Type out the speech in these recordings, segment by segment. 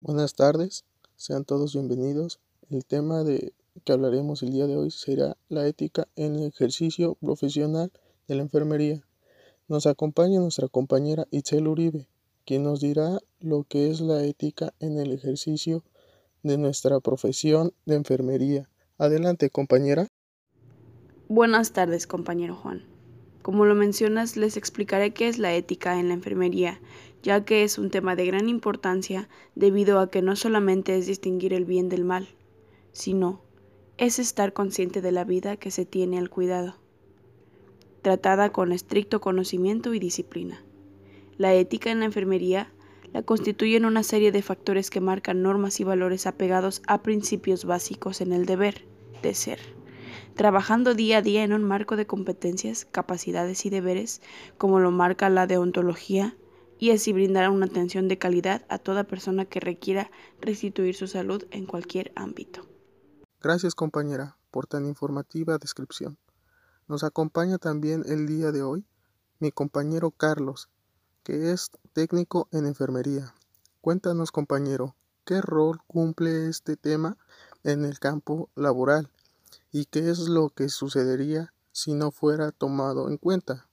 Buenas tardes, sean todos bienvenidos. El tema de que hablaremos el día de hoy será la ética en el ejercicio profesional de la enfermería. Nos acompaña nuestra compañera Itzel Uribe, quien nos dirá lo que es la ética en el ejercicio de nuestra profesión de enfermería. Adelante, compañera. Buenas tardes, compañero Juan. Como lo mencionas, les explicaré qué es la ética en la enfermería, ya que es un tema de gran importancia debido a que no solamente es distinguir el bien del mal, sino es estar consciente de la vida que se tiene al cuidado, tratada con estricto conocimiento y disciplina. La ética en la enfermería la constituyen una serie de factores que marcan normas y valores apegados a principios básicos en el deber de ser trabajando día a día en un marco de competencias, capacidades y deberes, como lo marca la deontología, y así brindar una atención de calidad a toda persona que requiera restituir su salud en cualquier ámbito. Gracias compañera por tan informativa descripción. Nos acompaña también el día de hoy mi compañero Carlos, que es técnico en enfermería. Cuéntanos compañero, ¿qué rol cumple este tema en el campo laboral y qué es lo que sucedería si no fuera tomado en cuenta.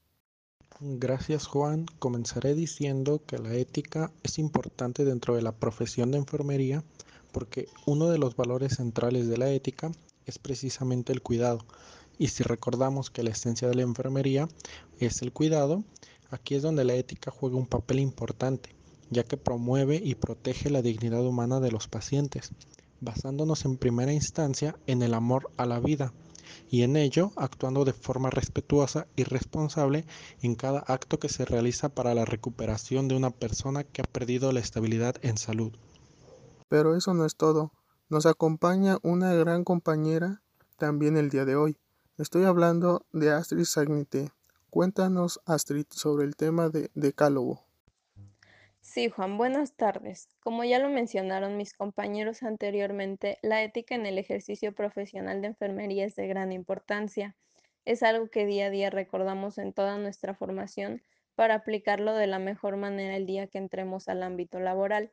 Gracias Juan. Comenzaré diciendo que la ética es importante dentro de la profesión de enfermería porque uno de los valores centrales de la ética es precisamente el cuidado. Y si recordamos que la esencia de la enfermería es el cuidado, aquí es donde la ética juega un papel importante, ya que promueve y protege la dignidad humana de los pacientes basándonos en primera instancia en el amor a la vida y en ello actuando de forma respetuosa y responsable en cada acto que se realiza para la recuperación de una persona que ha perdido la estabilidad en salud. Pero eso no es todo. Nos acompaña una gran compañera también el día de hoy. Estoy hablando de Astrid Sagnite. Cuéntanos, Astrid, sobre el tema de decálogo. Sí, Juan, buenas tardes. Como ya lo mencionaron mis compañeros anteriormente, la ética en el ejercicio profesional de enfermería es de gran importancia. Es algo que día a día recordamos en toda nuestra formación para aplicarlo de la mejor manera el día que entremos al ámbito laboral.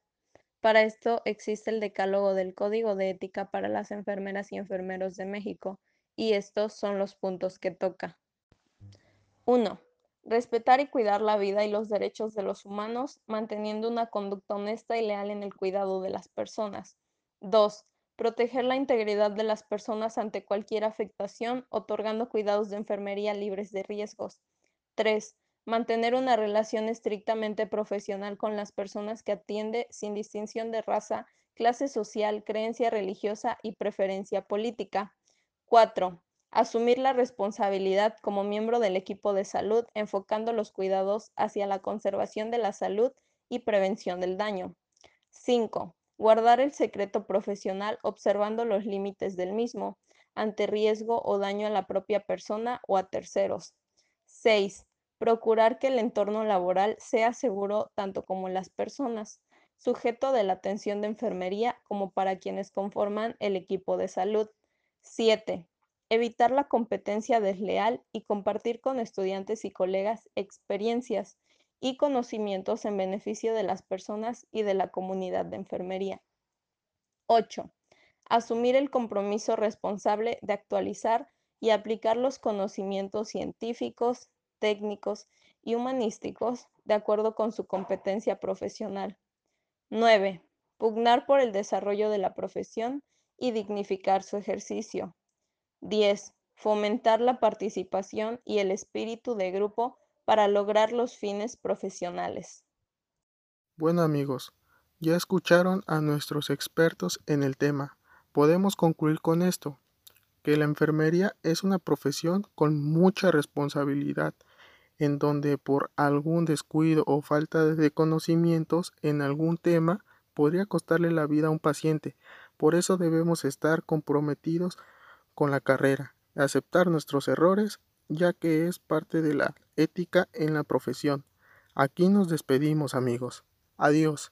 Para esto existe el decálogo del Código de Ética para las Enfermeras y Enfermeros de México, y estos son los puntos que toca. 1 respetar y cuidar la vida y los derechos de los humanos, manteniendo una conducta honesta y leal en el cuidado de las personas. 2. Proteger la integridad de las personas ante cualquier afectación, otorgando cuidados de enfermería libres de riesgos. 3. Mantener una relación estrictamente profesional con las personas que atiende sin distinción de raza, clase social, creencia religiosa y preferencia política. 4 Asumir la responsabilidad como miembro del equipo de salud, enfocando los cuidados hacia la conservación de la salud y prevención del daño. 5. Guardar el secreto profesional observando los límites del mismo, ante riesgo o daño a la propia persona o a terceros. 6. Procurar que el entorno laboral sea seguro tanto como las personas, sujeto de la atención de enfermería como para quienes conforman el equipo de salud. 7 evitar la competencia desleal y compartir con estudiantes y colegas experiencias y conocimientos en beneficio de las personas y de la comunidad de enfermería. 8. Asumir el compromiso responsable de actualizar y aplicar los conocimientos científicos, técnicos y humanísticos de acuerdo con su competencia profesional. 9. Pugnar por el desarrollo de la profesión y dignificar su ejercicio. 10. Fomentar la participación y el espíritu de grupo para lograr los fines profesionales. Bueno amigos, ya escucharon a nuestros expertos en el tema. Podemos concluir con esto, que la enfermería es una profesión con mucha responsabilidad, en donde por algún descuido o falta de conocimientos en algún tema podría costarle la vida a un paciente. Por eso debemos estar comprometidos con la carrera, aceptar nuestros errores, ya que es parte de la ética en la profesión. Aquí nos despedimos amigos. Adiós.